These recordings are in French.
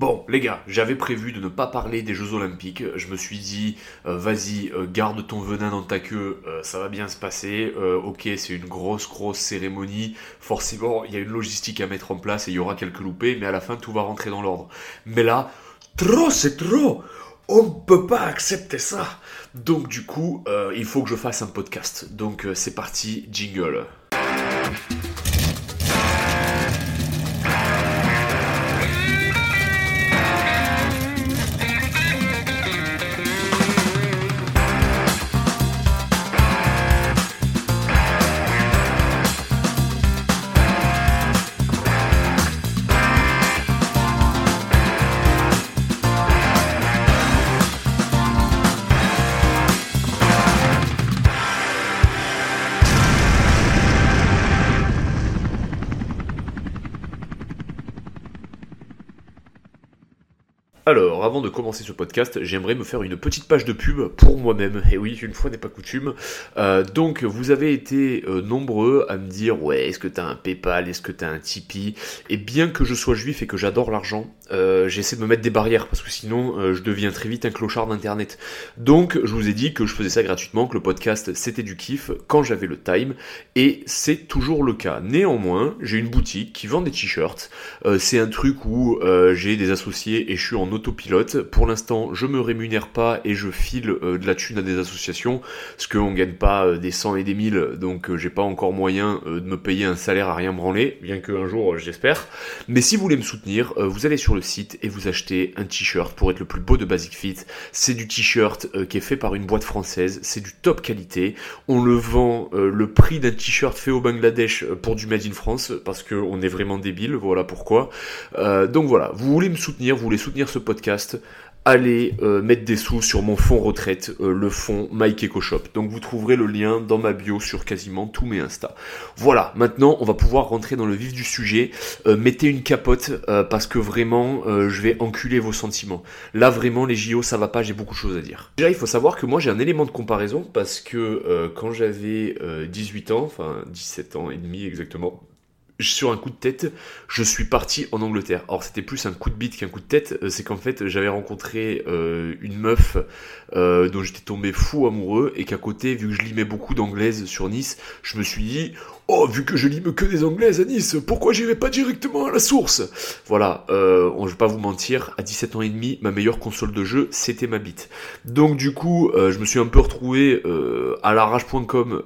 Bon, les gars, j'avais prévu de ne pas parler des Jeux Olympiques. Je me suis dit, euh, vas-y, euh, garde ton venin dans ta queue, euh, ça va bien se passer. ok, c'est une grosse, grosse cérémonie. Forcément, il y a une logistique à mettre en place et il y aura quelques loupés, mais à la fin, tout va rentrer dans l'ordre. Mais là, trop, c'est trop on ne peut pas accepter ça. Donc du coup, il faut que je fasse un podcast. Donc c'est parti, jingle. Avant de commencer ce podcast, j'aimerais me faire une petite page de pub pour moi-même. Et oui, une fois n'est pas coutume. Euh, donc, vous avez été euh, nombreux à me dire, ouais, est-ce que t'as un PayPal, est-ce que t'as un Tipeee? Et bien que je sois juif et que j'adore l'argent, euh, j'essaie de me mettre des barrières parce que sinon, je deviens très vite un clochard d'internet. Donc, je vous ai dit que je faisais ça gratuitement, que le podcast c'était du kiff quand j'avais le time, et c'est toujours le cas. Néanmoins, j'ai une boutique qui vend des t-shirts. c'est un truc où j'ai des associés et je suis en autopilote. Pour l'instant, je me rémunère pas et je file euh, de la thune à des associations, parce qu'on gagne pas euh, des 100 et des 1000, donc euh, j'ai pas encore moyen de me payer un salaire à rien branler, bien qu'un jour j'espère. Mais si vous voulez me soutenir, vous allez sur le site et vous achetez un t-shirt pour être le plus beau de Basic Fit. C'est du t-shirt qui est fait par une boîte française, c'est du top qualité. On le vend le prix d'un t-shirt fait au Bangladesh pour du Made in France, parce qu'on est vraiment débile, voilà pourquoi. donc voilà, vous voulez me soutenir, vous voulez soutenir ce podcast, allez euh, mettre des sous sur mon fonds retraite, euh, le fonds Mike Shop. Donc vous trouverez le lien dans ma bio sur quasiment tous mes Insta. Voilà, maintenant on va pouvoir rentrer dans le vif du sujet. Euh, mettez une capote parce que vraiment je vais enculer vos sentiments. Là vraiment les JO ça va pas, j'ai beaucoup de choses à dire. Déjà il faut savoir que moi j'ai un élément de comparaison parce que quand j'avais 18 ans, enfin 17 ans et demi exactement, sur un coup de tête, je suis parti en Angleterre. Alors c'était plus un coup de bite qu'un coup de tête, euh, c'est qu'en fait j'avais rencontré euh, une meuf euh, dont j'étais tombé fou amoureux et qu'à côté, vu que je limais beaucoup d'anglaises sur Nice, je me suis dit Oh, vu que je lime que des anglaises à Nice, pourquoi j'irai pas directement à la source? Voilà, euh, je vais pas vous mentir, à 17 ans et demi, ma meilleure console de jeu, c'était ma bite. Donc du coup, je me suis un peu retrouvé à l'arrache.com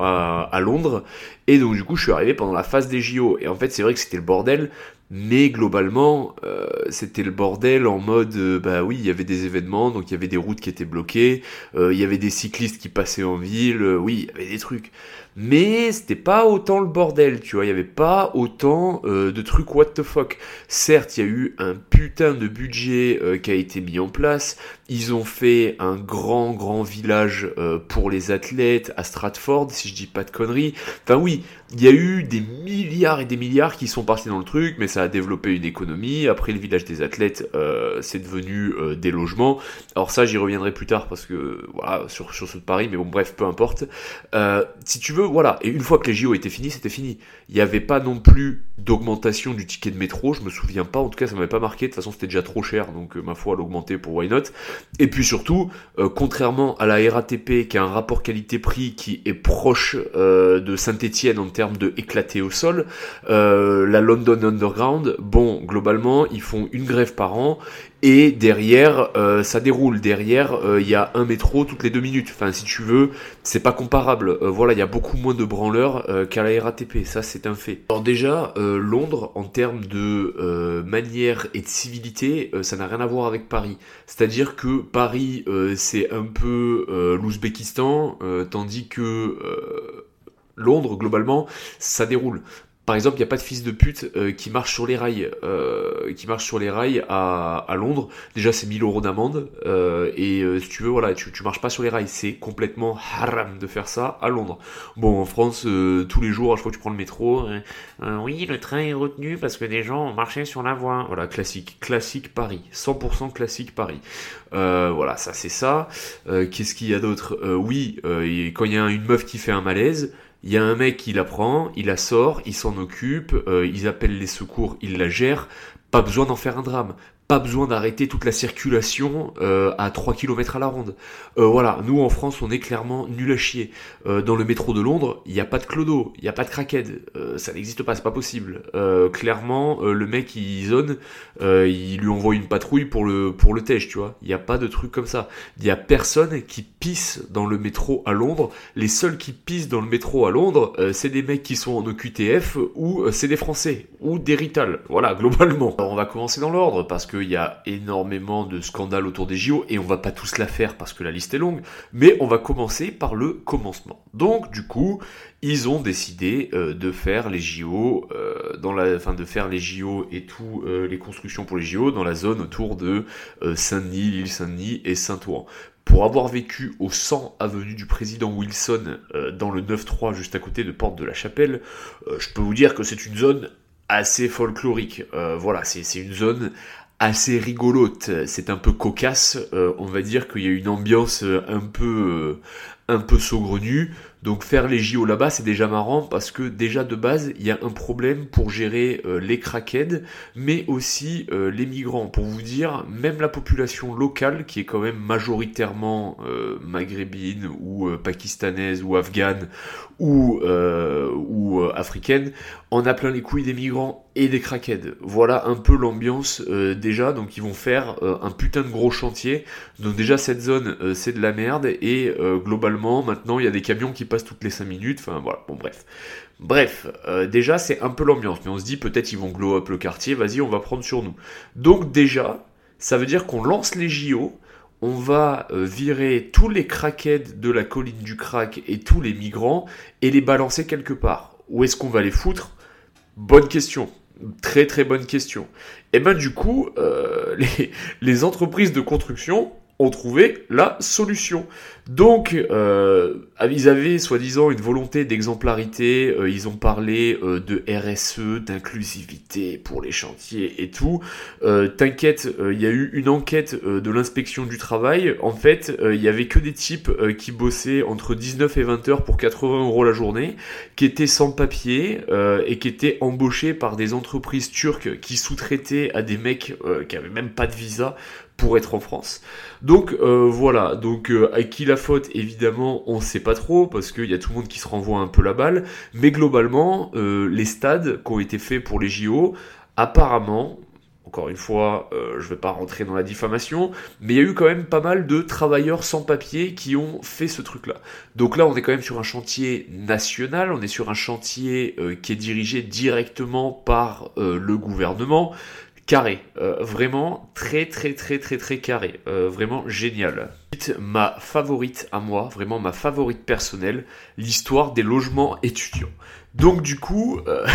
à, à Londres, et donc du coup, je suis arrivé pendant la phase des JO. Et en fait, c'est vrai que c'était le bordel, mais globalement, euh, c'était le bordel en mode, euh, bah oui, il y avait des événements, donc il y avait des routes qui étaient bloquées, euh, il y avait des cyclistes qui passaient en ville, oui, il y avait des trucs. Mais c'était pas autant le bordel, tu vois, il y avait pas autant de trucs what the fuck. Certes, il y a eu un putain de budget qui a été mis en place, ils ont fait un grand, grand village pour les athlètes à Stratford, si je dis pas de conneries. Enfin oui, il y a eu des milliards et des milliards qui sont partis dans le truc, mais ça a développé une économie. Après, le village des athlètes, euh, c'est devenu euh, des logements. Alors ça, j'y reviendrai plus tard parce que voilà sur sur ce de Paris, mais bon, bref, peu importe. Euh, si tu veux, voilà. Et une fois que les JO étaient finis, c'était fini. Il n'y avait pas non plus d'augmentation du ticket de métro. Je me souviens pas. En tout cas, ça m'avait pas marqué. De toute façon, c'était déjà trop cher, donc ma foi, l'augmenter pour why not? Et puis surtout, contrairement à la RATP, qui a un rapport qualité-prix qui est proche de Saint-Étienne en termes de éclater au sol, la London Underground bon, globalement, ils font une grève par an et derrière, euh, ça déroule. Derrière, euh, il y a un métro toutes les deux minutes. Enfin, si tu veux, c'est pas comparable. Euh, voilà, il y a beaucoup moins de branleurs qu'à la RATP. Ça, c'est un fait. Alors déjà, Londres, en termes de manière et de civilité, ça n'a rien à voir avec Paris. C'est-à-dire que Paris, c'est un peu l'Ouzbékistan, tandis que Londres, globalement, ça déroule. Par exemple, il n'y a pas de fils de pute euh, qui marche sur les rails, euh, qui marche sur les rails à, à Londres. Déjà, c'est 1000 euros d'amende. Euh, et si tu veux, voilà, tu, tu marches pas sur les rails. C'est complètement haram de faire ça à Londres. Bon, en France, tous les jours, à chaque fois que tu prends le métro, oui, le train est retenu parce que des gens ont marché sur la voie. Voilà, classique, classique Paris, 100% classique Paris. voilà, ça c'est ça. Qu'est-ce qu'il y a d'autre? Oui, quand il y a une meuf qui fait un malaise. Il y a un mec qui la prend, il la sort, il s'en occupe, euh, ils appellent les secours, ils la gèrent. Pas besoin d'en faire un drame pas besoin d'arrêter toute la circulation euh, à 3 km à la ronde. Euh, voilà, nous en France, on est clairement nul à chier. Euh, dans le métro de Londres, il n'y a pas de clodo, il n'y a pas de crackhead, ça n'existe pas, c'est pas possible. clairement, le mec il zone, il lui envoie une patrouille pour le pour le tèche, tu vois. Il n'y a pas de truc comme ça. Il y a personne qui pisse dans le métro à Londres. Les seuls qui pissent dans le métro à Londres, c'est des mecs qui sont en OQTF ou c'est des Français ou des Rital. Voilà, globalement. Alors on va commencer dans l'ordre parce que il y a énormément de scandales autour des JO et on va pas tous la faire parce que la liste est longue, mais on va commencer par le commencement. Donc du coup, ils ont décidé euh, de faire les JO euh, dans la fin de faire les JO et tout euh, les constructions pour les JO dans la zone autour de Saint-Denis, l'île Saint-Denis et Saint-Ouen. Pour avoir vécu au 100 avenue du président Wilson dans le 9-3 juste à côté de Porte de la Chapelle, je peux vous dire que c'est une zone assez folklorique. voilà, c'est une zone assez rigolote, c'est un peu cocasse, euh, on va dire qu'il y a une ambiance euh, un peu, euh, un peu saugrenue. Donc faire les JO là-bas, c'est déjà marrant parce que déjà de base, il y a un problème pour gérer les crackheads, mais aussi les migrants. Pour vous dire, même la population locale, qui est quand même majoritairement maghrébine ou pakistanaise ou afghane ou, ou africaine, en a plein les couilles des migrants et des crackheads. Voilà un peu l'ambiance déjà. Donc ils vont faire un putain de gros chantier. Donc déjà cette zone, c'est de la merde et globalement maintenant il y a des camions qui passe toutes les 5 minutes. Enfin voilà, bon bref. Bref, euh, déjà c'est un peu l'ambiance, mais on se dit peut-être ils vont glow up le quartier, vas-y on va prendre sur nous. Donc déjà, ça veut dire qu'on lance les JO, on va euh, virer tous les crackheads de la colline du crack et tous les migrants et les balancer quelque part. Où est-ce qu'on va les foutre? Bonne question. Très très bonne question. Et eh ben du coup, euh, les, les entreprises de construction ont trouvé la solution. Donc, euh, ils avaient soi-disant une volonté d'exemplarité, euh, ils ont parlé euh, de RSE, d'inclusivité pour les chantiers et tout. Euh, t'inquiète, il y a eu une enquête de l'inspection du travail. En fait, il y avait que des types qui bossaient entre 19 et 20 heures pour 80 euros la journée, qui étaient sans papier et qui étaient embauchés par des entreprises turques qui sous-traitaient à des mecs qui avaient même pas de visa pour être en France. Donc voilà, donc à qui la faute, évidemment, on sait pas trop, parce qu'il y a tout le monde qui se renvoie un peu la balle, mais globalement, euh, les stades qui ont été faits pour les JO, apparemment, encore une fois, euh, je vais pas rentrer dans la diffamation, mais il y a eu quand même pas mal de travailleurs sans papier qui ont fait ce truc-là. Donc là, on est quand même sur un chantier national, on est sur un chantier euh, qui est dirigé directement par le gouvernement carré, vraiment très très très très très carré, vraiment génial. Ma favorite à moi, vraiment ma favorite personnelle, l'histoire des logements étudiants. Donc du coup, euh,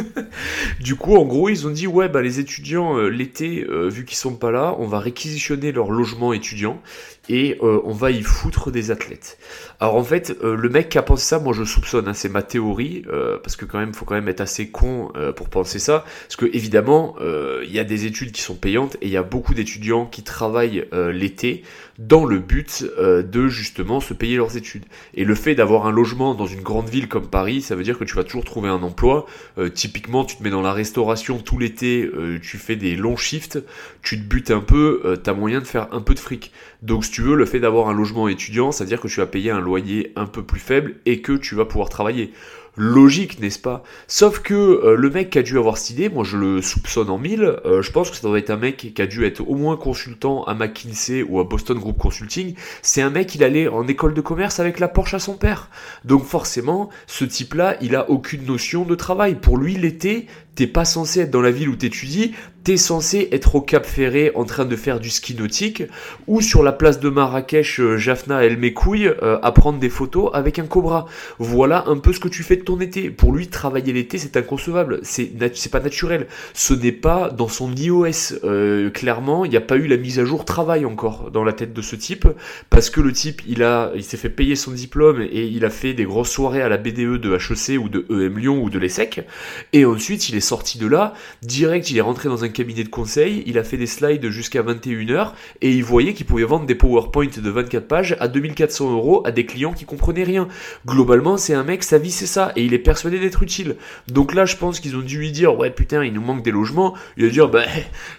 du coup, en gros, ils ont dit ouais, bah les étudiants euh, l'été, euh, vu qu'ils sont pas là, on va réquisitionner leur logement étudiant et on va y foutre des athlètes. Alors en fait, le mec qui a pensé ça, moi je soupçonne, hein, c'est ma théorie, parce que quand même, faut quand même être assez con pour penser ça, parce que évidemment, il y a des études qui sont payantes et il y a beaucoup d'étudiants qui travaillent l'été dans le but de justement se payer leurs études. Et le fait d'avoir un logement dans une grande ville comme Paris, ça veut dire que tu vas toujours trouver un emploi. Euh, typiquement, tu te mets dans la restauration tout l'été, euh, tu fais des longs shifts, tu te butes un peu, euh, t'as moyen de faire un peu de fric. Donc tu veux, le fait d'avoir un logement étudiant, c'est-à-dire que tu vas payer un loyer un peu plus faible et que tu vas pouvoir travailler logique, n'est-ce pas? Sauf que euh, le mec qui a dû avoir cette idée, moi je le soupçonne en mille, euh, je pense que ça doit être un mec qui a dû être au moins consultant à McKinsey ou à Boston Group Consulting. C'est un mec, il allait en école de commerce avec la Porsche à son père. Donc forcément, ce type-là, il a aucune notion de travail. Pour lui, l'été, t'es pas censé être dans la ville où t'étudies, t'es censé être au Cap Ferré en train de faire du ski nautique ou sur la place de Marrakech, euh, Jaffna El Mekouille, euh, à prendre des photos avec un cobra. Voilà un peu ce que tu fais de ton été. Pour lui, travailler l'été, c'est inconcevable. C'est pas naturel. Ce n'est pas dans son iOS. Euh, clairement, il n'y a pas eu la mise à jour travail encore dans la tête de ce type parce que le type, il a, il s'est fait payer son diplôme et il a fait des grosses soirées à la BDE de HEC ou de EM Lyon ou de l'ESSEC et ensuite il est sorti de là, direct, il est rentré dans un cabinet de conseil, il a fait des slides jusqu'à 21h, et il voyait qu'il pouvait vendre des PowerPoint de 24 pages à 2400 euros à des clients qui comprenaient rien. Globalement, c'est un mec, sa vie c'est ça, et il est persuadé d'être utile. Donc là, je pense qu'ils ont dû lui dire, ouais putain, il nous manque des logements. Il a dire, bah,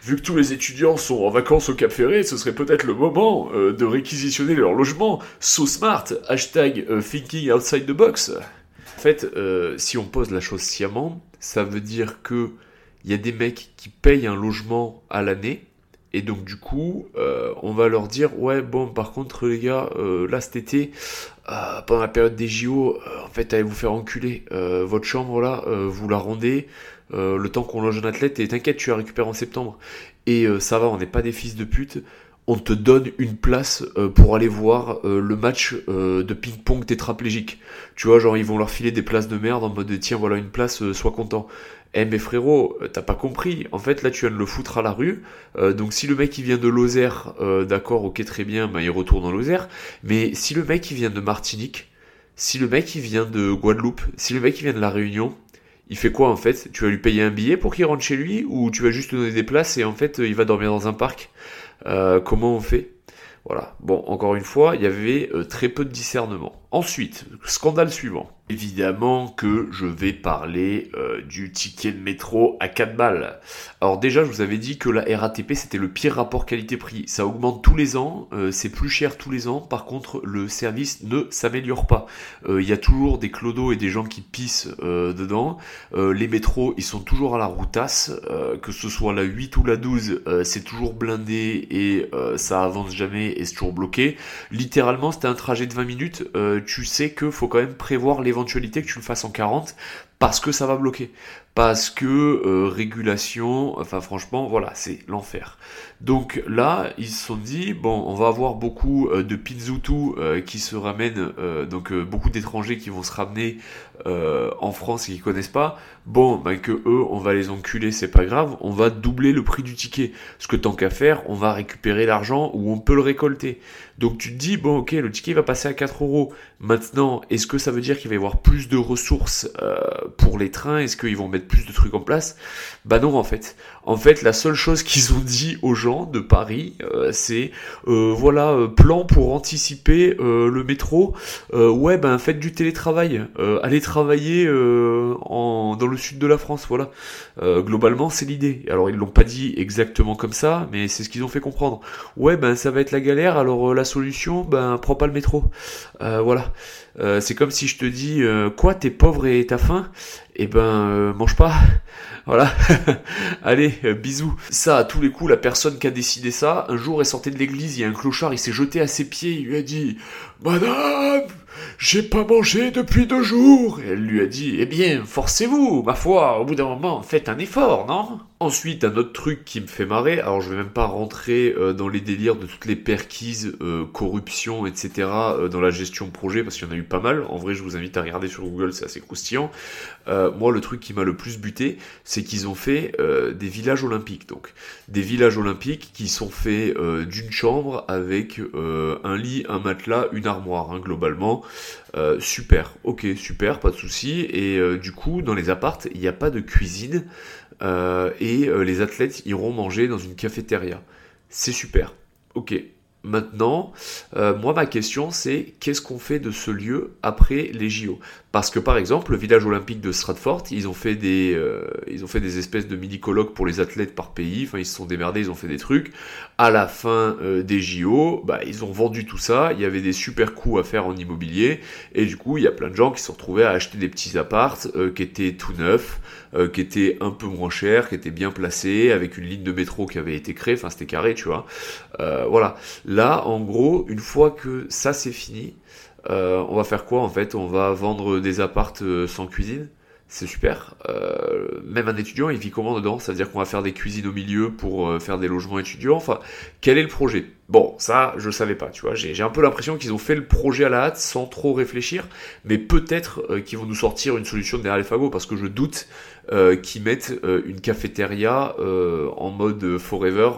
vu que tous les étudiants sont en vacances au Cap Ferré, ce serait peut-être le moment euh, de réquisitionner leur logement. So smart, hashtag euh, thinking outside the box. En fait, euh, si on pose la chose sciemment, ça veut dire que il y a des mecs qui payent un logement à l'année, et donc du coup, on va leur dire ouais bon par contre les gars, là cet été, pendant la période des JO, en fait allez vous faire enculer. votre chambre là, vous la rendez. le temps qu'on loge un athlète et t'inquiète tu la récupères en septembre et ça va on n'est pas des fils de pute on te donne une place euh, pour aller voir euh, le match euh, de ping-pong tétraplégique. Tu vois, genre ils vont leur filer des places de merde en mode tiens voilà une place, sois content. Eh mais frérot, t'as pas compris. En fait là tu viens de le foutre à la rue. donc si le mec il vient de Lozère, d'accord, ok très bien, bah, il retourne en Lozère. Mais si le mec il vient de Martinique, si le mec il vient de Guadeloupe, si le mec il vient de la Réunion, il fait quoi en fait? Tu vas lui payer un billet pour qu'il rentre chez lui ou tu vas juste lui donner des places et en fait il va dormir dans un parc? Comment on fait? Voilà. Bon, encore une fois, il y avait euh, très peu de discernement. Ensuite, scandale suivant. Évidemment que je vais parler euh, du ticket de métro à 4 balles. Alors déjà, je vous avais dit que la RATP, c'était le pire rapport qualité-prix. Ça augmente tous les ans, euh, c'est plus cher tous les ans. Par contre, le service ne s'améliore pas. Euh, il y a toujours des clodos et des gens qui pissent dedans. les métros, ils sont toujours à la routasse. que ce soit la 8 ou la 12, c'est toujours blindé et ça avance jamais et c'est toujours bloqué. Littéralement, c'était un trajet de 20 minutes tu sais que faut quand même prévoir l'éventualité que tu le fasses en 40 parce que ça va bloquer. Parce que euh, régulation, enfin franchement, voilà, c'est l'enfer. Donc là, ils se sont dit, bon, on va avoir beaucoup euh, de Pinzutu euh, qui se ramènent, donc beaucoup d'étrangers qui vont se ramener en France et qui connaissent pas. Bon, ben que eux, on va les enculer, c'est pas grave, on va doubler le prix du ticket. Ce que tant qu'à faire, on va récupérer l'argent ou on peut le récolter. Donc tu te dis, bon ok, le ticket va passer à 4 euros. Maintenant, est-ce que ça veut dire qu'il va y avoir plus de ressources pour les trains? Est-ce qu'ils vont mettre plus de trucs en place? Bah non en fait. En fait, la seule chose qu'ils ont dit aux de Paris, euh, c'est euh, voilà, euh, plan pour anticiper le métro. ouais, ben faites du télétravail. allez travailler en, dans le sud de la France, voilà. globalement, c'est l'idée. Alors ils l'ont pas dit exactement comme ça, mais c'est ce qu'ils ont fait comprendre. Ouais, ben ça va être la galère. Alors la solution, ben prends pas le métro. voilà. C'est comme si je te dis quoi, t'es pauvre et t'as faim? Eh ben euh, mange pas. voilà. Allez, euh, bisous. Ça, à tous les coups, la personne qui a décidé ça, un jour, elle sortait de l'église, il y a un clochard, il s'est jeté à ses pieds, il lui a dit Madame, j'ai pas mangé depuis deux jours. Et elle lui a dit, eh bien, forcez-vous, ma foi, au bout d'un moment, faites un effort, non? Ensuite, un autre truc qui me fait marrer, alors je vais même pas rentrer euh, dans les délires de toutes les perquises, euh, corruption, etc. Euh, dans la gestion de projet, parce qu'il y en a eu pas mal. En vrai, je vous invite à regarder sur Google, c'est assez croustillant. moi, le truc qui m'a le plus buté, c'est qu'ils ont fait des villages olympiques. Donc, des villages olympiques qui sont faits d'une chambre avec un lit, un matelas, une armoire, hein, globalement. Euh, super, ok, super, pas de souci. Et euh, du coup, dans les appartes, il n'y a pas de cuisine euh, et les athlètes iront manger dans une cafétéria. C'est super, ok. Maintenant, moi ma question c'est qu'est-ce qu'on fait de ce lieu après les JO Parce que par exemple, le village olympique de Stratford, ils ont fait des, ils ont fait des espèces de mini colloques pour les athlètes par pays. Enfin, ils se sont démerdés, ils ont fait des trucs. À la fin euh, des JO, bah, ils ont vendu tout ça, il y avait des super coups à faire en immobilier, et du coup, il y a plein de gens qui se retrouvaient à acheter des petits apparts euh, qui étaient tout neufs, euh, qui étaient un peu moins chers, qui étaient bien placés, avec une ligne de métro qui avait été créée, enfin c'était carré, tu vois. voilà. Là, en gros, une fois que ça c'est fini, on va faire quoi en fait? On va vendre des appartes sans cuisine? C'est super. Euh, même un étudiant, il vit comment dedans? C'est-à-dire qu'on va faire des cuisines au milieu pour euh, faire des logements étudiants? Enfin, quel est le projet? Bon, ça, je savais pas, tu vois. J'ai un peu l'impression qu'ils ont fait le projet à la hâte sans trop réfléchir, mais peut-être euh, qu'ils vont nous sortir une solution derrière les fagots, parce que je doute qu'ils mettent une cafétéria en mode forever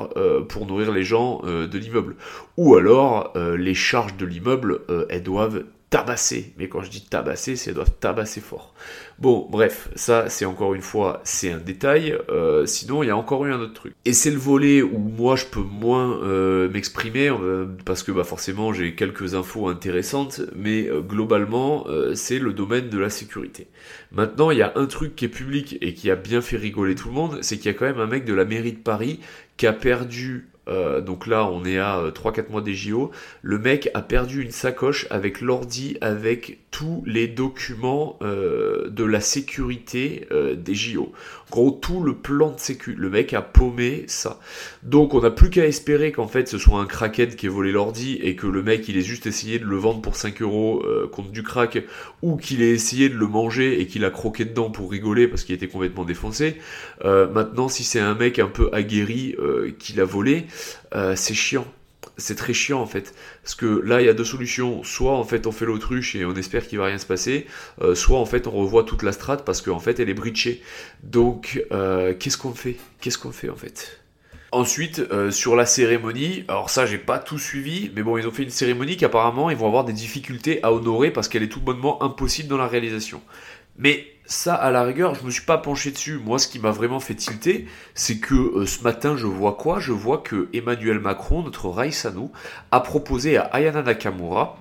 pour nourrir les gens de l'immeuble. Ou alors, les charges de l'immeuble, elles doivent tabasser. Mais quand je dis tabasser, c'est doivent tabasser fort. Bon, bref, ça c'est encore une fois, c'est un détail. Euh, sinon, il y a encore eu un autre truc. Et c'est le volet où moi je peux moins euh, m'exprimer euh, parce que bah, forcément j'ai quelques infos intéressantes, mais globalement c'est le domaine de la sécurité. Maintenant, il y a un truc qui est public et qui a bien fait rigoler tout le monde, c'est qu'il y a quand même un mec de la mairie de Paris qui a perdu euh, donc là, on est à 3-4 euh, mois des JO. Le mec a perdu une sacoche avec l'ordi, avec tous les documents euh, de la sécurité des JO. gros, tout le plan de sécu. Le mec a paumé ça. Donc on n'a plus qu'à espérer qu'en fait ce soit un crackhead qui ait volé l'ordi et que le mec il ait juste essayé de le vendre pour 5 euros contre du crack ou qu'il ait essayé de le manger et qu'il a croqué dedans pour rigoler parce qu'il était complètement défoncé. maintenant, si c'est un mec un peu aguerri qui l'a volé, euh, c'est chiant. C'est très chiant en fait. Parce que là, il y a deux solutions. Soit en fait on fait l'autruche et on espère qu'il va rien se passer. Euh, soit en fait on revoit toute la strate parce qu'en fait elle est breachée. Donc euh, qu'est-ce qu'on fait? Qu'est-ce qu'on fait en fait? Ensuite, sur la cérémonie, alors ça j'ai pas tout suivi, mais bon ils ont fait une cérémonie qu'apparemment ils vont avoir des difficultés à honorer parce qu'elle est tout bonnement impossible dans la réalisation. Mais ça, à la rigueur, je me suis pas penché dessus. Moi, ce qui m'a vraiment fait tilter, c'est que euh, ce matin, je vois quoi? Je vois que Emmanuel Macron, notre Raïsano, a proposé à Ayana Nakamura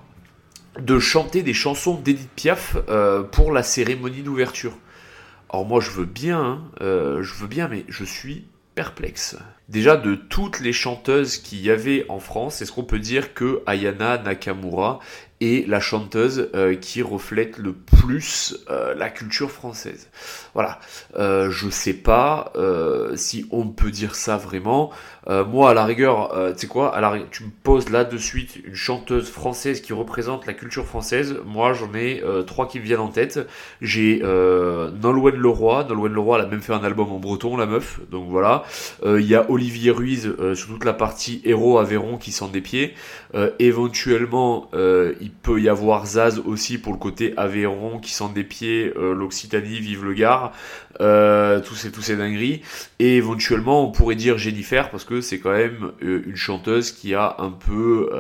de chanter des chansons d'Edith Piaf euh, pour la cérémonie d'ouverture. Alors moi, je veux bien, hein, euh, je veux bien, mais je suis perplexe. Déjà, de toutes les chanteuses qu'il y avait en France, est-ce qu'on peut dire que Ayana Nakamura est la chanteuse euh, qui reflète le plus euh, la culture française Voilà, euh, je sais pas si on peut dire ça vraiment. moi, à la rigueur, tu sais quoi, tu me poses là de suite une chanteuse française qui représente la culture française. Moi, j'en ai trois qui me viennent en tête. J'ai Nolwenn Leroy. Nolwenn Leroy, elle a même fait un album en breton, la meuf. Donc voilà. Il y a Olivier Ruiz euh, sur toute la partie héros Aveyron qui sent des pieds. Euh, éventuellement, euh, il peut y avoir Zaz aussi pour le côté Aveyron qui sent des pieds, l'Occitanie, vive le Gard, tous ces tous ces dingueries. Et éventuellement, on pourrait dire Jennifer parce que c'est quand même une chanteuse qui a un peu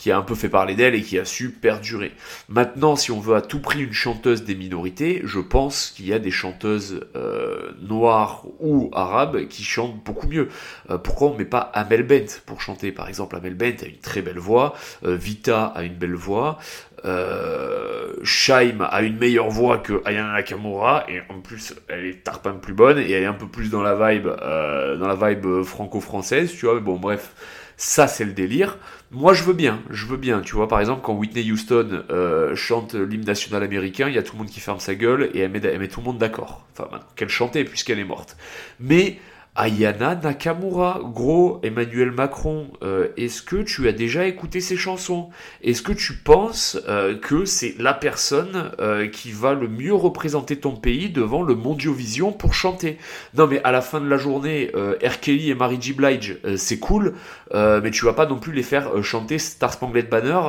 qui a un peu fait parler d'elle et qui a su perdurer. Maintenant, si on veut à tout prix une chanteuse des minorités, je pense qu'il y a des chanteuses euh, noires ou arabes qui chantent beaucoup mieux. Euh, pourquoi on met pas Amel Bent pour chanter? Par exemple, Amel Bent a une très belle voix, euh, Vita a une belle voix, euh, Shaim a une meilleure voix que Ayana Nakamura et en plus elle est tarpin plus bonne et elle est un peu plus dans la vibe dans la vibe franco-française tu vois mais bon bref ça, c'est le délire. Moi, je veux bien, je veux bien. Tu vois, par exemple, quand Whitney Houston euh, chante l'hymne national américain, il y a tout le monde qui ferme sa gueule et elle met, elle met tout le monde d'accord. Enfin, qu'elle chantait puisqu'elle est morte. Mais Ayana Nakamura, gros Emmanuel Macron, euh, est-ce que tu as déjà écouté ses chansons? Est-ce que tu penses euh, que c'est la personne euh, qui va le mieux représenter ton pays devant le Mondiovision pour chanter? Non mais à la fin de la journée, R. Kelly et Mary J. Blige, c'est cool, mais tu vas pas non plus les faire chanter Star Spangled Banner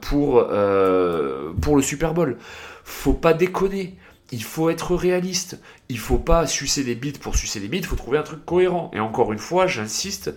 pour le Super Bowl. Faut pas déconner il faut être réaliste. Il faut pas sucer des bits pour sucer des bits, il faut trouver un truc cohérent. Et encore une fois, j'insiste,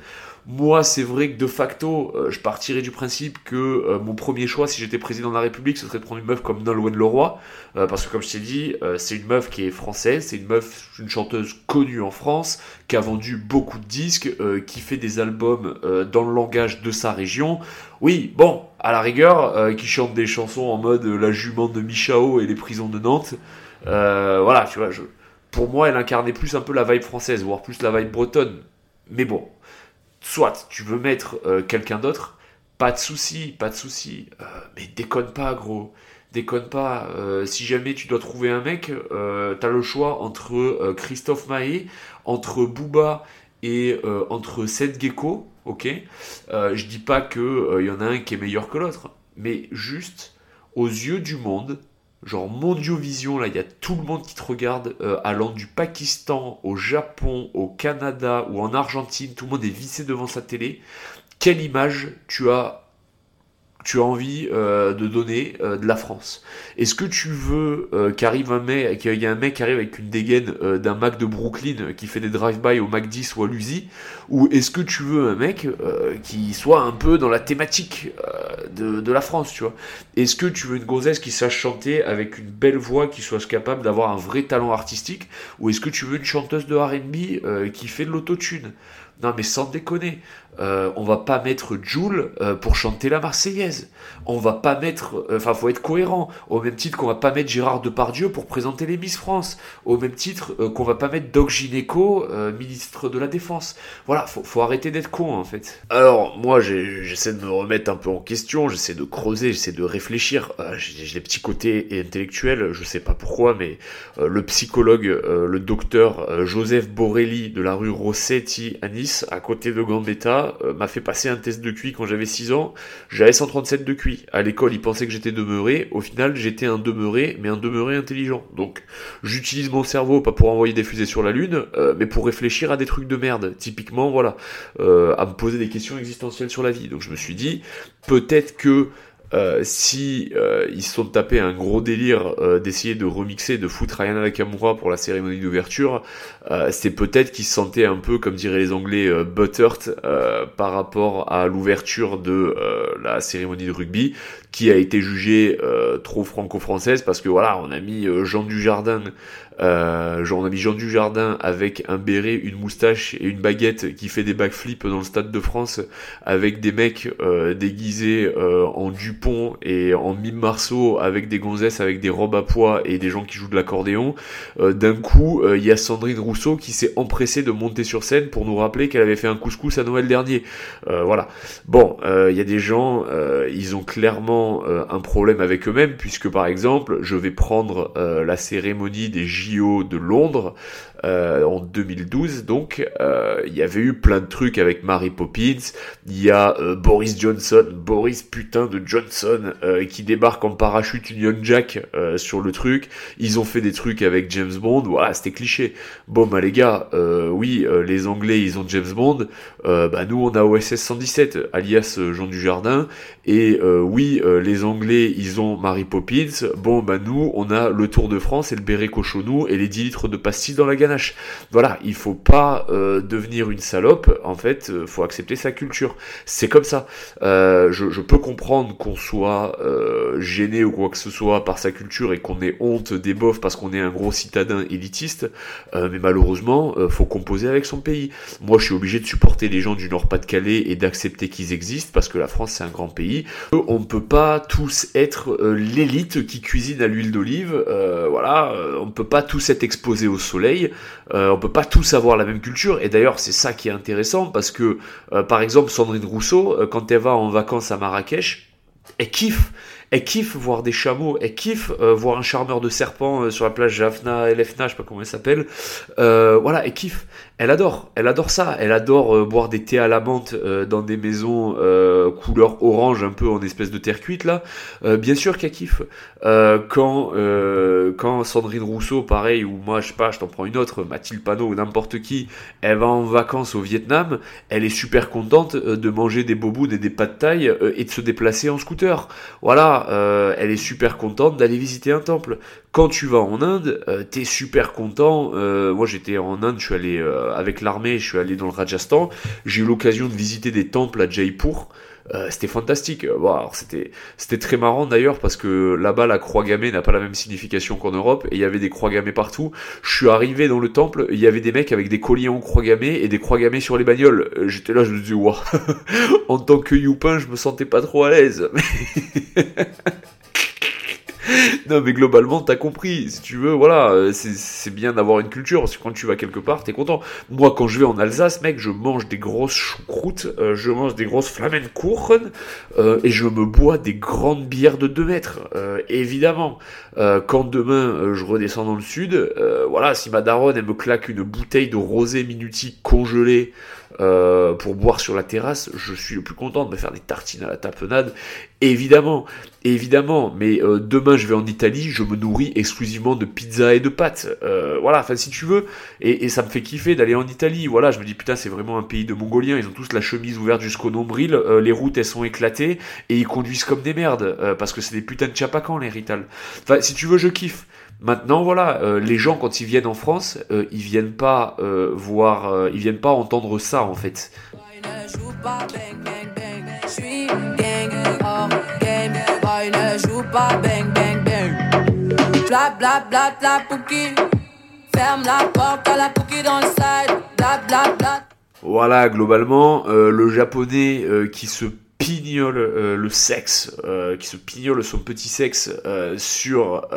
moi, c'est vrai que de facto, euh, je partirais du principe que euh, mon premier choix, si j'étais président de la République, ce serait de prendre une meuf comme Nolwenn Leroy, euh, parce que comme je t'ai dit, c'est une meuf qui est française, c'est une meuf, une chanteuse connue en France, qui a vendu beaucoup de disques, qui fait des albums dans le langage de sa région. Oui, bon, à la rigueur, qui chante des chansons en mode La jument de Michao et les prisons de Nantes. Voilà, tu vois, pour moi, elle incarnait plus un peu la vibe française, voire plus la vibe bretonne. Mais bon, soit tu veux mettre euh, quelqu'un d'autre, pas de souci, pas de souci. Euh, mais déconne pas, gros. Déconne pas. Euh, si jamais tu dois trouver un mec, t'as le choix entre Christophe Mahé, entre Booba et entre Seth Gecko, ok? Je dis pas qu'il y en a un qui est meilleur que l'autre, mais juste aux yeux du monde, genre Mondiovision, là, il y a tout le monde qui te regarde, euh, allant du Pakistan au Japon, au Canada ou en Argentine, tout le monde est vissé devant sa télé. Quelle image tu as tu as envie euh, de donner euh, de la France. Est-ce que tu veux euh, qu'arrive un mec, qu'il y a un mec qui arrive avec une dégaine d'un Mac de Brooklyn qui fait des drive-by au Mac 10 ou à l'Uzi Ou est-ce que tu veux un mec qui soit un peu dans la thématique de, de, la France, tu vois? Est-ce que tu veux une gonzesse qui sache chanter avec une belle voix, qui soit capable d'avoir un vrai talent artistique? Ou est-ce que tu veux une chanteuse de R&B qui fait de l'autotune? Non mais sans déconner, euh, on va pas mettre Joule euh, pour chanter la Marseillaise. On va pas mettre, euh, enfin faut être cohérent. Au même titre qu'on va pas mettre Gérard Depardieu pour présenter les Miss France. Au même titre qu'on va pas mettre Doc Gineco, ministre de la Défense. Voilà, faut, faut arrêter d'être con en fait. Alors moi j'essaie de me remettre un peu en question, j'essaie de creuser, j'essaie de réfléchir. J'ai les petits côtés intellectuels, je sais pas pourquoi, mais le psychologue, le docteur Joseph Borelli de la rue Rossetti à Nice, à côté de Gambetta euh, m'a fait passer un test de QI quand j'avais 6 ans. J'avais 137 de QI. À l'école, ils pensaient que j'étais demeuré. Au final, j'étais un demeuré, mais un demeuré intelligent. Donc, j'utilise mon cerveau pas pour envoyer des fusées sur la Lune, euh, mais pour réfléchir à des trucs de merde. Typiquement, voilà, euh, à me poser des questions existentielles sur la vie. Donc, je me suis dit, peut-être que euh, si euh, ils se sont tapés un gros délire euh, d'essayer de remixer, de foutre Ayana Nakamura pour la cérémonie d'ouverture, c'est peut-être qu'ils se sentaient un peu, comme diraient les Anglais, buttered par rapport à l'ouverture de la cérémonie de rugby, qui a été jugée trop franco-française parce que voilà, on a mis Jean Dujardin euh, on a mis Jean Dujardin avec un béret, une moustache et une baguette qui fait des backflips dans le stade de France avec des mecs euh, déguisés euh, en Dupont et en mime Marceau avec des gonzesses avec des robes à poids et des gens qui jouent de l'accordéon. Euh, d'un coup, il y a Sandrine Rousseau qui s'est empressée de monter sur scène pour nous rappeler qu'elle avait fait un couscous à Noël dernier. voilà. Bon, il y a des gens, ils ont clairement un problème avec eux-mêmes puisque par exemple, je vais prendre la cérémonie des J de Londres euh, en 2012. Donc, euh, il y avait eu plein de trucs avec Mary Poppins. Il y a euh, Boris Johnson, Boris putain de Johnson, qui débarque en parachute Union Jack sur le truc. Ils ont fait des trucs avec James Bond. Voilà, c'était cliché. Bon, bah les gars, oui, les Anglais, ils ont James Bond. bah nous, on a OSS 117, alias Jean Dujardin. Et oui, les Anglais, ils ont Mary Poppins. Bon, bah nous, on a le Tour de France et le béret cochonou et les 10 litres de pastilles dans la gamme voilà, il faut pas euh, devenir une salope, en fait, euh, faut accepter sa culture. C'est comme ça. Euh, je, peux comprendre qu'on soit gêné ou quoi que ce soit par sa culture et qu'on ait honte des bofs parce qu'on est un gros citadin élitiste, mais malheureusement, faut composer avec son pays. Moi, je suis obligé de supporter les gens du Nord-Pas-de-Calais et d'accepter qu'ils existent parce que la France, c'est un grand pays. On peut pas tous être l'élite qui cuisine à l'huile d'olive. voilà, on ne peut pas tous être exposés au soleil. Euh, on peut pas tous avoir la même culture, et d'ailleurs c'est ça qui est intéressant, parce que euh, par exemple Sandrine Rousseau, euh, quand elle va en vacances à Marrakech, elle kiffe elle kiffe voir des chameaux, elle kiffe euh, voir un charmeur de serpents sur la plage Jaffna, Elefna, je sais pas comment elle s'appelle. voilà, elle kiffe. Elle adore, elle adore ça. Elle adore boire des thés à la menthe dans des maisons couleur orange, un peu en espèce de terre cuite là. bien sûr qu'elle kiffe. quand quand Sandrine Rousseau, pareil, ou moi je sais pas, je t'en prends une autre, Mathilde Panot ou n'importe qui, elle va en vacances au Vietnam, elle est super contente de manger des bobounes et des pâtes de taille et de se déplacer en scooter. Voilà, euh, elle est super contente d'aller visiter un temple. Quand tu vas en Inde, euh, t'es super content. Euh, moi, j'étais en Inde, je suis allé avec l'armée, je suis allé dans le Rajasthan. J'ai eu l'occasion de visiter des temples à Jaipur. c'était fantastique. Bon, c'était c'était très marrant d'ailleurs parce que là-bas la croix gammée n'a pas la même signification qu'en Europe et il y avait des croix gammées partout. Je suis arrivé dans le temple, il y avait des mecs avec des colliers en croix gammée et des croix gammées sur les bagnoles. J'étais là, je me disais waouh. en tant que youpin, je me sentais pas trop à l'aise. non, mais globalement, t'as compris. Si tu veux, voilà, euh, c'est bien d'avoir une culture. Parce que quand tu vas quelque part, t'es content. Moi, quand je vais en Alsace, mec, je mange des grosses choucroutes, euh, je mange des grosses flamenkuchen, euh, et je me bois des grandes bières de 2 mètres. évidemment. quand demain, je redescends dans le sud, voilà, si ma daronne, elle me claque une bouteille de rosé minuti congelée, euh, pour boire sur la terrasse, je suis le plus content de me faire des tartines à la tapenade. Évidemment, évidemment, mais euh, demain je vais en Italie, je me nourris exclusivement de pizza et de pâtes. Euh, voilà, enfin si tu veux, et, ça me fait kiffer d'aller en Italie. Voilà, je me dis putain c'est vraiment un pays de Mongoliens, ils ont tous la chemise ouverte jusqu'au nombril, les routes elles sont éclatées et ils conduisent comme des merdes parce que c'est des putains de chapacans les Rital. Enfin si tu veux je kiffe. Maintenant, voilà, euh, les gens quand ils viennent en France, euh, ils viennent pas euh, voir, ils viennent pas entendre ça en fait. Voilà, globalement, le japonais qui se pignole euh, le sexe, euh, qui se pignole son petit sexe euh, sur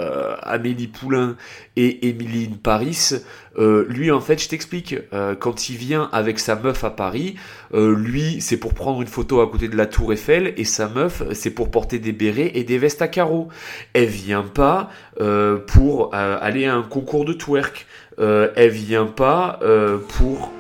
Amélie Poulain et Émilie Paris, lui en fait je t'explique, quand il vient avec sa meuf à Paris, lui c'est pour prendre une photo à côté de la tour Eiffel et sa meuf c'est pour porter des bérets et des vestes à carreaux. Elle vient pas pour aller à un concours de twerk. elle vient pas pour...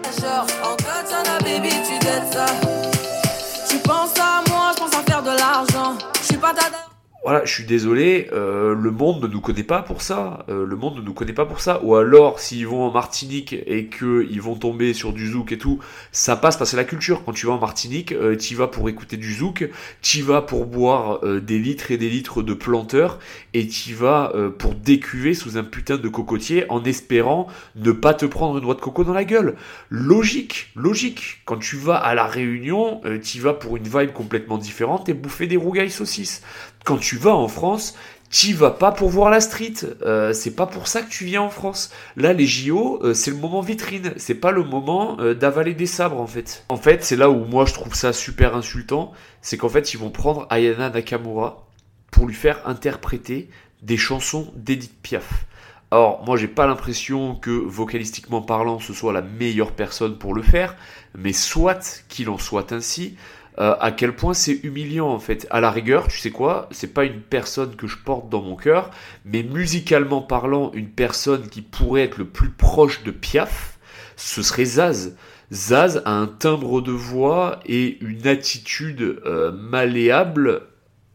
দাদা voilà, je suis désolé, euh, le monde ne nous connaît pas pour ça. Euh, le monde ne nous connaît pas pour ça. Ou alors, s'ils vont en Martinique et qu'ils vont tomber sur du zouk et tout, ça passe parce que la culture. Quand tu vas en Martinique, euh, tu vas pour écouter du zouk, tu vas pour boire des litres et des litres de planteurs, et tu vas pour décuver sous un putain de cocotier en espérant ne pas te prendre une noix de coco dans la gueule. Logique, logique. Quand tu vas à la Réunion, tu vas pour une vibe complètement différente et bouffer des rougailles saucisses quand tu vas en France, tu vas pas pour voir la street. Euh, c'est pas pour ça que tu viens en France. Là, les JO, euh, c'est le moment vitrine. C'est pas le moment euh, d'avaler des sabres, en fait. En fait, c'est là où moi je trouve ça super insultant. C'est qu'en fait, ils vont prendre Ayana Nakamura pour lui faire interpréter des chansons d'Edith Piaf. Alors, moi, j'ai pas l'impression que, vocalistiquement parlant, ce soit la meilleure personne pour le faire, mais soit qu'il en soit ainsi, euh, à quel point c'est humiliant en fait. À la rigueur, tu sais quoi, c'est pas une personne que je porte dans mon cœur, mais musicalement parlant, une personne qui pourrait être le plus proche de Piaf, ce serait Zaz. Zaz a un timbre de voix et une attitude euh, malléable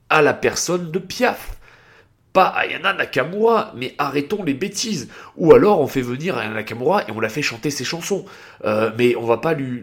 à la personne de Piaf pas Ayana Nakamura, mais arrêtons les bêtises. Ou alors on fait venir Ayana Nakamura et on la fait chanter ses chansons. Euh, mais on va pas lui,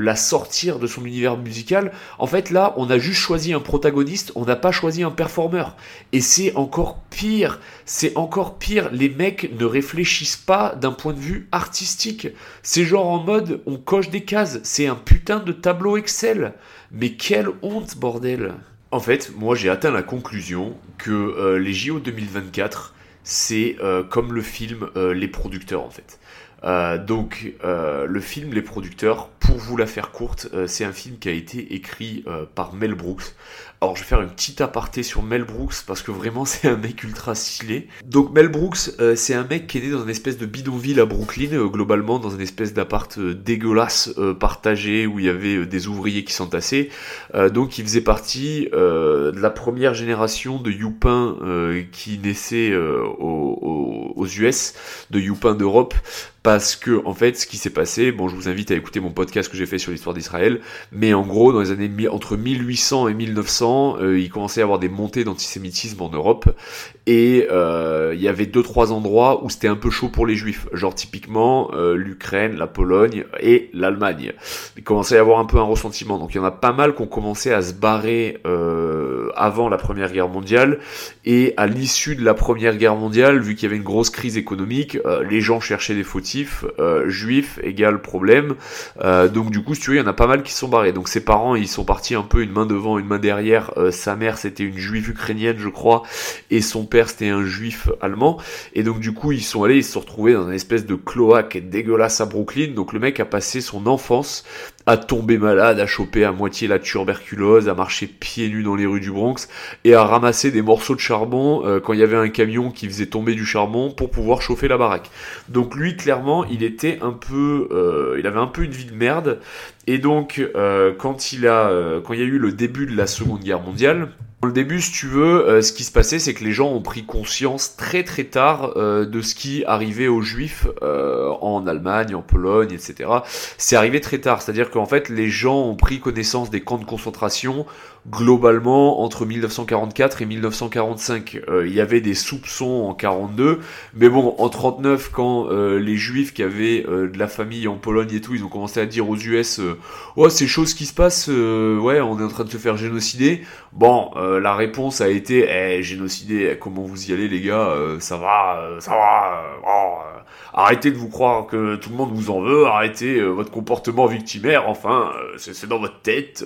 la sortir de son univers musical. En fait là, on a juste choisi un protagoniste, on n'a pas choisi un performeur. Et c'est encore pire, c'est encore pire. Les mecs ne réfléchissent pas d'un point de vue artistique. C'est genre en mode on coche des cases, c'est un putain de tableau Excel. Mais quelle honte bordel en fait, moi j'ai atteint la conclusion que euh, les JO 2024, c'est euh, comme le film euh, Les producteurs en fait. donc le film Les producteurs, pour vous la faire courte, c'est un film qui a été écrit par Mel Brooks. Alors je vais faire une petite aparté sur Mel Brooks parce que vraiment c'est un mec ultra stylé. Donc Mel Brooks euh, c'est un mec qui est né dans une espèce de bidonville à Brooklyn, euh, globalement dans une espèce d'appart euh, dégueulasse partagé où il y avait des ouvriers qui s'entassaient. donc il faisait partie de la première génération de Youpin qui naissait aux, aux, US, de Youpin d'Europe parce que en fait ce qui s'est passé, bon je vous invite à écouter mon podcast que j'ai fait sur l'histoire d'Israël, mais en gros dans les années entre 1800 et 1900, euh, il commençait à avoir des montées d'antisémitisme en Europe et euh, il y avait deux trois endroits où c'était un peu chaud pour les juifs, genre typiquement euh, l'Ukraine, la Pologne et l'Allemagne. Il commençait à y avoir un peu un ressentiment, donc il y en a pas mal qui ont commencé à se barrer avant la Première Guerre mondiale et à l'issue de la Première Guerre mondiale, vu qu'il y avait une grosse crise économique, les gens cherchaient des fautifs euh, juif égale problème. Euh, donc du coup, si tu veux, il y en a pas mal qui sont barrés. Donc ses parents, ils sont partis un peu une main devant, une main derrière. Euh, sa mère, c'était une juive ukrainienne, je crois, et son père, c'était un juif allemand. Et donc du coup, ils sont allés, ils se sont retrouvés dans une espèce de cloaque dégueulasse à Brooklyn. Donc le mec a passé son enfance à tomber malade, à choper à moitié la tuberculose, à marcher pieds nus dans les rues du Bronx et à ramasser des morceaux de charbon euh, quand il y avait un camion qui faisait tomber du charbon pour pouvoir chauffer la baraque. Donc lui clairement il était un peu, euh, il avait un peu une vie de merde et donc euh, quand il a, quand il y a eu le début de la Seconde Guerre mondiale, le début, si tu veux, euh, ce qui se passait, c'est que les gens ont pris conscience très très tard euh, de ce qui arrivait aux Juifs euh, en Allemagne, en Pologne, etc. C'est arrivé très tard, c'est-à-dire qu'en fait, les gens ont pris connaissance des camps de concentration globalement entre 1944 et 1945. Euh, il y avait des soupçons en 42, mais bon, en 39, quand euh, les Juifs qui avaient euh, de la famille en Pologne et tout, ils ont commencé à dire aux US, oh ces choses qui se passent, ouais, on est en train de se faire génocider. Bon, la réponse a été, eh, génocider, comment vous y allez les gars, ça va, ça va. Oh, arrêtez de vous croire que tout le monde vous en veut, arrêtez euh, votre comportement victimaire, enfin, euh, c'est dans votre tête.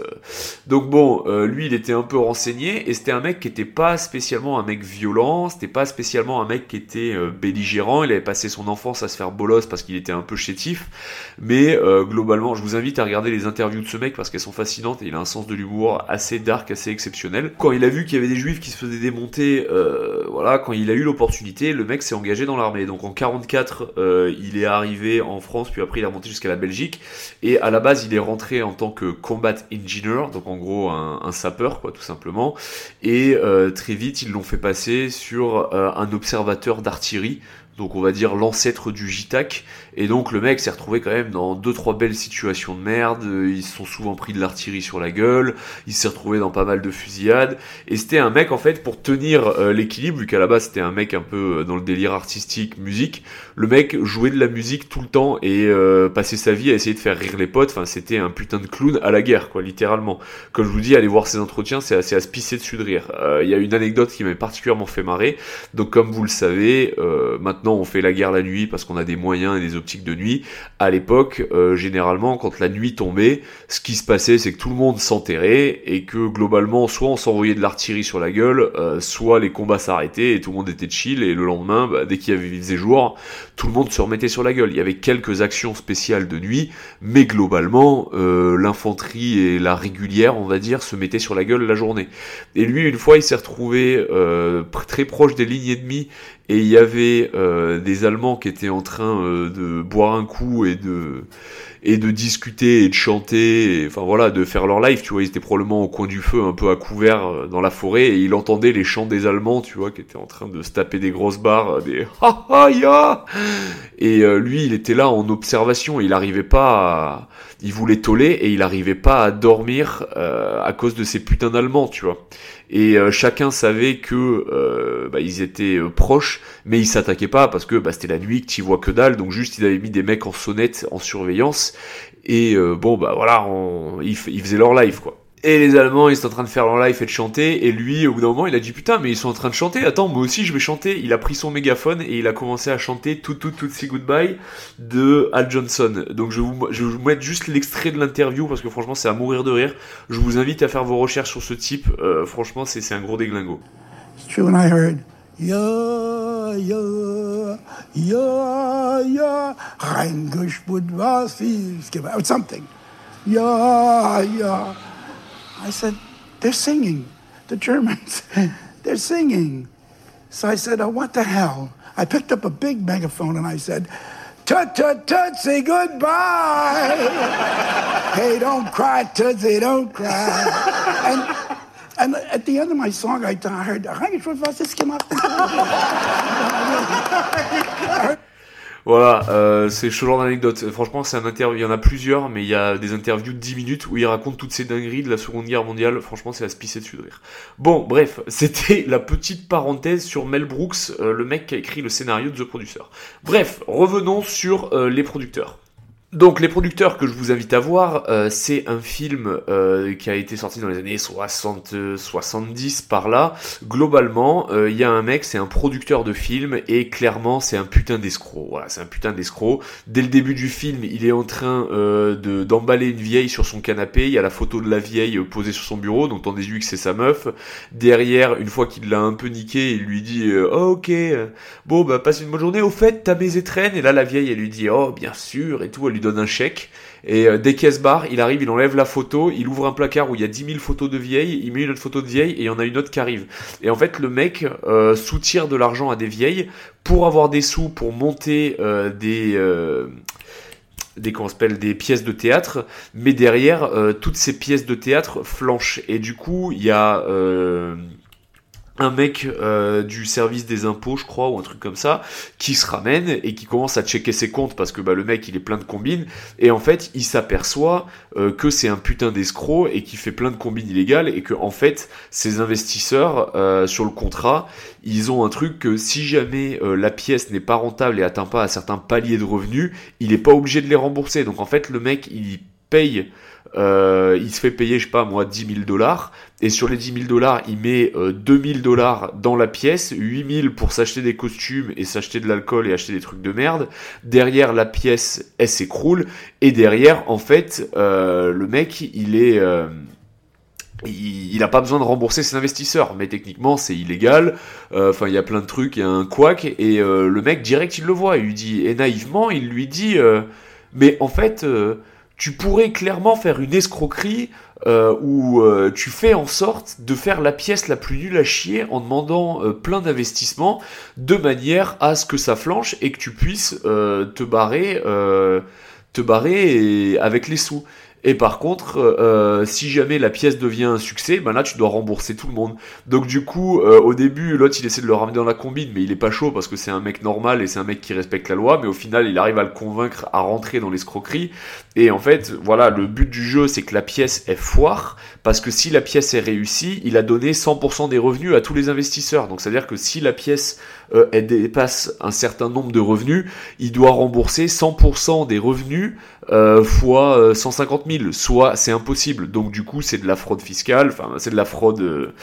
Donc bon, euh, lui, il était un peu renseigné, et c'était un mec qui était pas spécialement un mec violent, c'était pas spécialement un mec qui était belligérant, il avait passé son enfance à se faire bolos parce qu'il était un peu chétif, mais globalement, je vous invite à regarder les interviews de ce mec parce qu'elles sont fascinantes, et il a un sens de l'humour assez dark, assez exceptionnel. Quand il a vu qu'il y avait des juifs qui se faisaient démonter, voilà, quand il a eu l'opportunité, le mec s'est engagé dans l'armée. Donc en 44, euh, il est arrivé en France, puis après il est remonté jusqu'à la Belgique. Et à la base, il est rentré en tant que combat engineer, donc en gros un, sapeur, quoi, tout simplement. Et euh, très vite, ils l'ont fait passer sur euh, un observateur d'artillerie donc on va dire l'ancêtre du JTAC. Et donc le mec s'est retrouvé quand même dans deux trois belles situations de merde. Ils se sont souvent pris de l'artillerie sur la gueule. Il s'est retrouvé dans pas mal de fusillades. Et c'était un mec en fait pour tenir euh, l'équilibre, vu qu'à la base c'était un mec un peu euh, dans le délire artistique, musique. Le mec jouait de la musique tout le temps et euh, passait sa vie à essayer de faire rire les potes. Enfin c'était un putain de clown à la guerre quoi, littéralement. Comme je vous dis, allez voir ses entretiens, c'est assez à se pisser dessus de rire. Il y a une anecdote qui m'avait particulièrement fait marrer. Donc comme vous le savez, maintenant on fait la guerre la nuit parce qu'on a des moyens et des optiques de nuit. À l'époque, euh, généralement, quand la nuit tombait, ce qui se passait, c'est que tout le monde s'enterrait et que globalement, soit on s'envoyait de l'artillerie sur la gueule, euh, soit les combats s'arrêtaient et tout le monde était chill. Et le lendemain, bah, dès qu'il y avait faisait jour, tout le monde se remettait sur la gueule. Il y avait quelques actions spéciales de nuit, mais globalement, euh, l'infanterie et la régulière, on va dire, se mettaient sur la gueule la journée. Et lui, une fois, il s'est retrouvé très proche des lignes ennemies et il y avait euh, des Allemands qui étaient en train euh, de boire un coup et de et de discuter et de chanter, enfin voilà, de faire leur live, tu vois, ils étaient probablement au coin du feu, un peu à couvert euh, dans la forêt, et il entendait les chants des Allemands, tu vois, qui étaient en train de se taper des grosses barres, des ha ha ya, et lui, il était là en observation, il n'arrivait pas à, il voulait toller et il n'arrivait pas à dormir à cause de ces putains d'Allemands, tu vois. Et euh, chacun savait que euh, bah, ils étaient euh, proches, mais ils s'attaquaient pas parce que bah, c'était la nuit que tu vois que dalle, donc juste ils avaient mis des mecs en sonnette en surveillance et bon bah voilà, ils faisaient leur live quoi. Et les Allemands, ils sont en train de faire leur live et de chanter. Et lui, au bout d'un moment, il a dit putain, mais ils sont en train de chanter. Attends, moi aussi, je vais chanter. Il a pris son mégaphone et il a commencé à chanter tout, tout, tout, si goodbye de Al Johnson. Donc je, vous, je vais vous mettre juste l'extrait de l'interview parce que franchement, c'est à mourir de rire. Je vous invite à faire vos recherches sur ce type. Euh, franchement, c'est un gros déglingo. It's true I heard. Ja, ja, ja, ja, was something. Ja. I said, They're singing. The Germans, they're singing. So I said, Oh, what the hell? I picked up a big megaphone and I said, Tut, tut, tut, say goodbye. hey, don't cry, Tootsie, don't cry. and, and at the end of my song, I, I heard. Voilà, euh, c'est ce genre d'anecdote. Franchement, c'est un interview. Il y en a plusieurs, mais il y a des interviews de 10 minutes où il raconte toutes ces dingueries de la Seconde Guerre mondiale. Franchement, c'est à se pisser dessus de rire. Bon, bref, c'était la petite parenthèse sur Mel Brooks, euh, le mec qui a écrit le scénario de The Producer. Bref, revenons sur euh, les producteurs. Donc les producteurs que je vous invite à voir, euh, c'est un film euh, qui a été sorti dans les années 60, 70 par là. Globalement, euh, il y a un mec, c'est un producteur de film et clairement c'est un putain d'escroc. Voilà, c'est un putain d'escroc. Dès le début du film, il est en train de d'emballer une vieille sur son canapé. Il y a la photo de la vieille posée sur son bureau, donc t'en déduis que c'est sa meuf. Derrière, une fois qu'il l'a un peu niqué, il lui dit oh, ok, bon bah passe une bonne journée. Au fait, t'as mes étrennes Et là la vieille elle lui dit oh bien sûr et tout donne un chèque. Et euh, dès qu'elle se barre, il arrive, il enlève la photo, il ouvre un placard où il y a 10 000 photos de vieilles, il met une autre photo de vieille et il y en a une autre qui arrive. Et en fait, le mec euh, soutire de l'argent à des vieilles pour avoir des sous pour monter euh, des des, comment s'appelle, des pièces de théâtre, mais derrière, toutes ces pièces de théâtre flanchent. Et du coup, il y a un mec euh, du service des impôts, je crois, ou un truc comme ça, qui se ramène et qui commence à checker ses comptes parce que bah, le mec il est plein de combines et en fait il s'aperçoit euh, que c'est un putain d'escroc et qui fait plein de combines illégales et que en fait ces investisseurs euh, sur le contrat ils ont un truc que si jamais la pièce n'est pas rentable et atteint pas un certain palier de revenus, il est pas obligé de les rembourser. Donc en fait le mec il paye euh, il se fait payer, je sais pas moi, 10 000 dollars, et sur les 10 000 dollars, il met euh, 2 000 dollars dans la pièce, 8 000 pour s'acheter des costumes et s'acheter de l'alcool et acheter des trucs de merde. Derrière, la pièce, elle s'écroule, et derrière, en fait, euh, le mec, il est... euh, il il a pas besoin de rembourser ses investisseurs, mais techniquement c'est illégal. Enfin, il y a plein de trucs, il y a un couac. Et le mec direct il le voit, il lui dit et naïvement il lui dit, mais en fait tu pourrais clairement faire une escroquerie euh, où euh, tu fais en sorte de faire la pièce la plus nulle à chier en demandant euh, plein d'investissements de manière à ce que ça flanche et que tu puisses euh, te barrer, te barrer avec les sous. Et par contre, si jamais la pièce devient un succès, ben là tu dois rembourser tout le monde. Donc du coup, au début, l'autre il essaie de le ramener dans la combine, mais il est pas chaud parce que c'est un mec normal et c'est un mec qui respecte la loi. Mais au final, il arrive à le convaincre à rentrer dans l'escroquerie. Et en fait, voilà, le but du jeu, c'est que la pièce est foire parce que si la pièce est réussie, il a donné 100% des revenus à tous les investisseurs. Donc c'est à dire que si la pièce euh, dépasse un certain nombre de revenus, il doit rembourser 100% des revenus euh, fois euh, 150 000. Soit c'est impossible. Donc du coup, c'est de la fraude fiscale. Enfin, c'est de la fraude euh,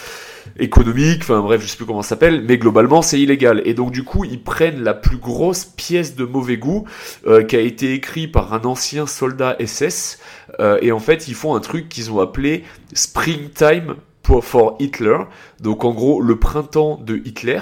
économique. Enfin bref, je sais plus comment ça s'appelle. Mais globalement, c'est illégal. Et donc du coup, ils prennent la plus grosse pièce de mauvais goût euh, qui a été écrit par un ancien soldat SS. euh, et en fait, ils font un truc qu'ils ont appelé Springtime for Hitler. Donc en gros, le printemps de Hitler.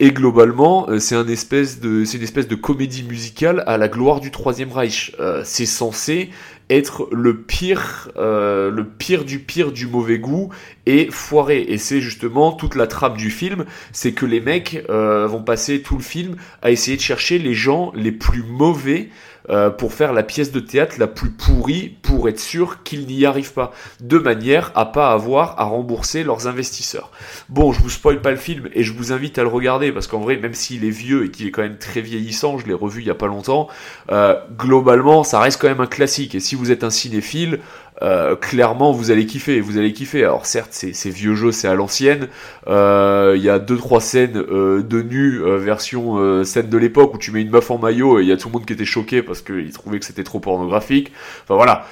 Et globalement, euh, c'est un espèce de, c'est une espèce de comédie musicale à la gloire du Troisième Reich. Euh, c'est censé être le pire, le pire du pire du mauvais goût et foiré. Et c'est justement toute la trame du film, c'est que les mecs vont passer tout le film à essayer de chercher les gens les plus mauvais euh, pour faire la pièce de théâtre la plus pourrie pour être sûr qu'ils n'y arrivent pas, de manière à pas avoir à rembourser leurs investisseurs. Bon, je vous spoil pas le film et je vous invite à le regarder parce qu'en vrai, même s'il est vieux et qu'il est quand même très vieillissant, je l'ai revu il y a pas longtemps, euh, globalement, ça reste quand même un classique. Et si vous êtes un cinéphile, euh, clairement, vous allez kiffer. Vous allez kiffer. Alors certes, c'est vieux jeu, c'est à l'ancienne. Euh, Il y a deux trois scènes euh, de nu version scène de l'époque où tu mets une meuf en maillot et il y a tout le monde qui était choqué parce qu'il trouvait que c'était trop pornographique. Enfin voilà,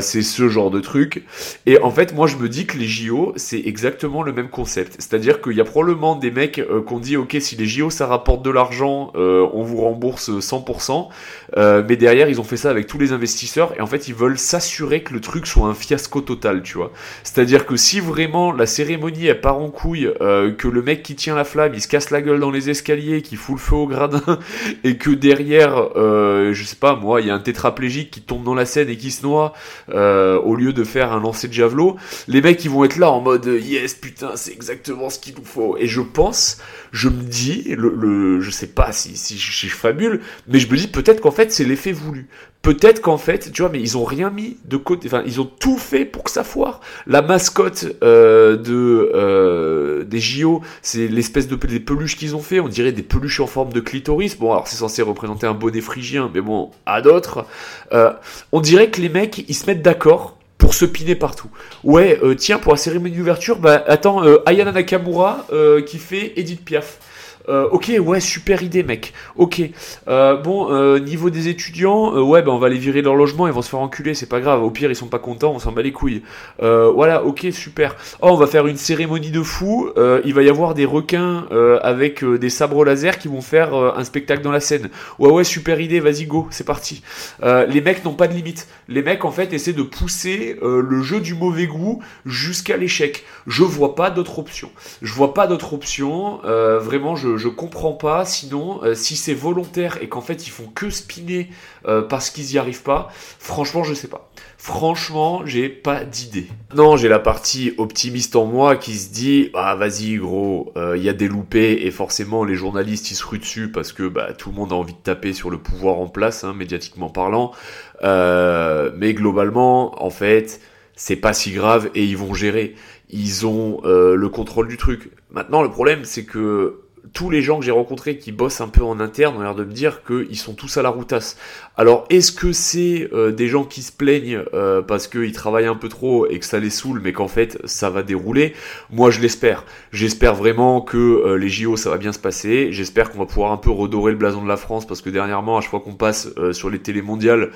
c'est ce genre de truc. Et en fait, moi, je me dis que les JO, c'est exactement le même concept. C'est-à-dire qu'il y a probablement des mecs qu'on dit, ok, si les JO ça rapporte de l'argent, on vous rembourse 100%. Euh, mais derrière, ils ont fait ça avec tous les investisseurs et en fait, ils veulent s'assurer que le truc soit un fiasco total, tu vois. C'est-à-dire que si vraiment la cérémonie elle part en couille, euh, que le mec qui tient la flamme, il se casse la gueule dans les escaliers, qui fout le feu au gradin, et que derrière, euh, je sais pas moi, il y a un tétraplégique qui tombe dans la scène et qui se noie, euh, au lieu de faire un lancer de javelot, les mecs ils vont être là en mode yes putain c'est exactement ce qu'il nous faut. Et je pense, je me dis, le, le- je sais pas si, si si je fabule, mais je me dis peut-être qu'en fait c'est l'effet voulu. Peut-être qu'en fait, tu vois, mais ils ont rien mis de côté. Enfin, ils ont tout fait pour que ça foire. La mascotte euh, de euh, des JO, c'est l'espèce de des peluches qu'ils ont fait. On dirait des peluches en forme de clitoris. Bon, alors c'est censé représenter un bonnet phrygien, mais bon, à d'autres, euh, on dirait que les mecs ils se mettent d'accord pour se piner partout. Ouais, euh, tiens, pour la cérémonie d'ouverture, bah attends, euh, Ayana Nakamura euh, qui fait Edith Piaf. Euh, ok, ouais, super idée, mec. Ok. Euh, bon, euh, niveau des étudiants, euh, ouais, ben on va les virer de leur logement, ils vont se faire enculer, c'est pas grave. Au pire, ils sont pas contents, on s'en bat les couilles. Voilà, ok, super. Oh, on va faire une cérémonie de fou. Euh, il va y avoir des requins avec des sabres laser qui vont faire un spectacle dans la scène. Ouais, ouais, super idée, vas-y, go, c'est parti. Les mecs n'ont pas de limite. Les mecs, en fait, essaient de pousser le jeu du mauvais goût jusqu'à l'échec. Je vois pas d'autre option. Je vois pas d'autre option. Vraiment, je je, comprends pas. Sinon, si c'est volontaire et qu'en fait ils font que spinner parce qu'ils y arrivent pas, franchement, je sais pas. Franchement, j'ai pas d'idée. Non, j'ai la partie optimiste en moi qui se dit ah vas-y gros, il euh, y a des loupés et forcément les journalistes ils se ruent dessus parce que bah, tout le monde a envie de taper sur le pouvoir en place, hein, médiatiquement parlant. Euh, mais globalement, en fait, c'est pas si grave et ils vont gérer. Ils ont euh, le contrôle du truc. Maintenant, le problème c'est que tous les gens que j'ai rencontrés qui bossent un peu en interne ont l'air de me dire qu'ils sont tous à la routasse. Alors est-ce que c'est euh, des gens qui se plaignent euh, parce qu'ils travaillent un peu trop et que ça les saoule mais qu'en fait ça va dérouler? Moi je l'espère. J'espère vraiment que euh, les JO ça va bien se passer. J'espère qu'on va pouvoir un peu redorer le blason de la France parce que dernièrement à chaque fois qu'on passe sur les télé mondiales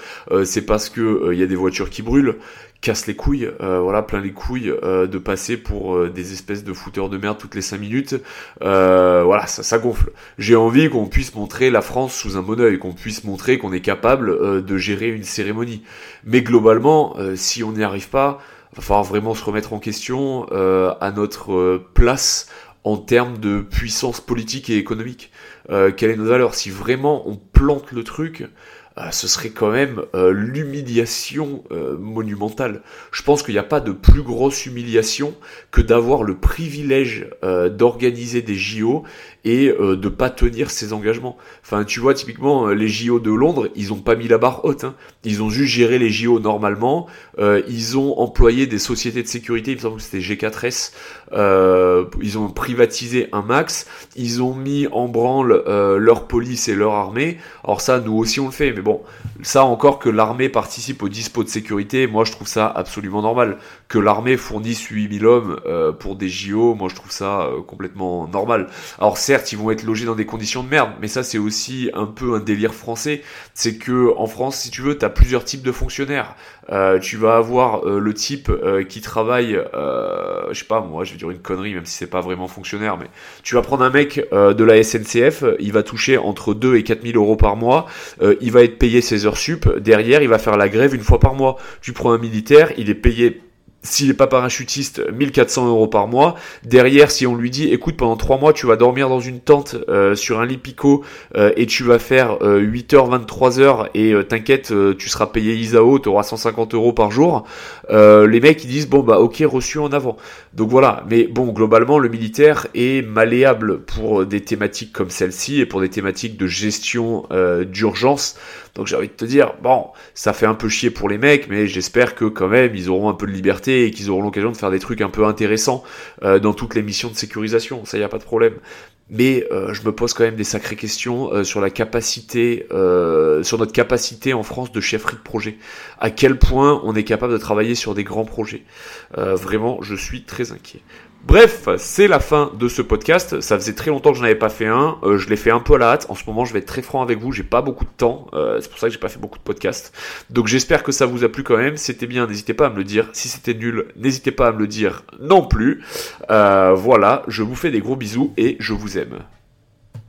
c'est parce que il y a des voitures qui brûlent casse les couilles, euh, voilà, plein les couilles euh, de passer pour euh, des espèces de fouteurs de merde toutes les 5 minutes. voilà, ça, ça gonfle. J'ai envie qu'on puisse montrer la France sous un bon oeil, qu'on puisse montrer qu'on est capable de gérer une cérémonie. Mais globalement, si on n'y arrive pas, va falloir vraiment se remettre en question à notre place en termes de puissance politique et économique. quelle est notre valeur? Si vraiment on plante le truc, ce serait quand même euh, l'humiliation euh, monumentale. Je pense qu'il n'y a pas de plus grosse humiliation que d'avoir le privilège euh, d'organiser des JO et de pas tenir ses engagements. Enfin, tu vois, typiquement, les JO de Londres, ils ont pas mis la barre haute. Hein. Ils ont juste géré les JO normalement. ils ont employé des sociétés de sécurité, il me semble que c'était G4S. ils ont privatisé un max. Ils ont mis en branle leur police et leur armée. Alors ça, nous aussi on le fait, mais bon, ça encore que l'armée participe au dispo de sécurité, moi je trouve ça absolument normal. Que l'armée fournisse 8000 hommes euh, pour des JO, moi je trouve ça euh, complètement normal. Alors certes, ils vont être logés dans des conditions de merde, mais ça c'est aussi un peu un délire français. C'est que en France, si tu veux, tu as plusieurs types de fonctionnaires. Euh, tu vas avoir le type qui travaille, je sais pas, moi je vais dire une connerie, même si c'est pas vraiment fonctionnaire, mais tu vas prendre un mec de la SNCF, il va toucher entre 2 et 4000 euros par mois, il va être payé ses heures sup, derrière il va faire la grève une fois par mois. Tu prends un militaire, il est payé s'il n'est pas parachutiste, 1400 euros par mois. Derrière, si on lui dit, écoute, pendant 3 mois, tu vas dormir dans une tente euh, sur un lit picot euh, et tu vas faire 8h, 23h et euh, t'inquiète, tu seras payé ISAO, tu auras 150 euros par jour. les mecs, ils disent, bon, bah ok, reçu en avant. Donc voilà, mais bon, globalement, le militaire est malléable pour des thématiques comme celle-ci et pour des thématiques de gestion d'urgence. Donc j'ai envie de te dire, bon, ça fait un peu chier pour les mecs, mais j'espère que quand même, ils auront un peu de liberté et qu'ils auront l'occasion de faire des trucs un peu intéressants euh, dans toutes les missions de sécurisation. Ça, y a pas de problème. Mais euh, je me pose quand même des sacrées questions euh, sur la capacité, sur notre capacité en France de chefferie de projet. À quel point on est capable de travailler sur des grands projets. vraiment, je suis très inquiet. Bref, c'est la fin de ce podcast. Ça faisait très longtemps que je n'avais pas fait un. Euh, je l'ai fait un peu à la hâte. En ce moment, je vais être très franc avec vous. J'ai pas beaucoup de temps. Euh, c'est pour ça que j'ai pas fait beaucoup de podcasts. Donc j'espère que ça vous a plu quand même. C'était bien. N'hésitez pas à me le dire. Si c'était nul, n'hésitez pas à me le dire non plus. Euh, voilà. Je vous fais des gros bisous et je vous aime.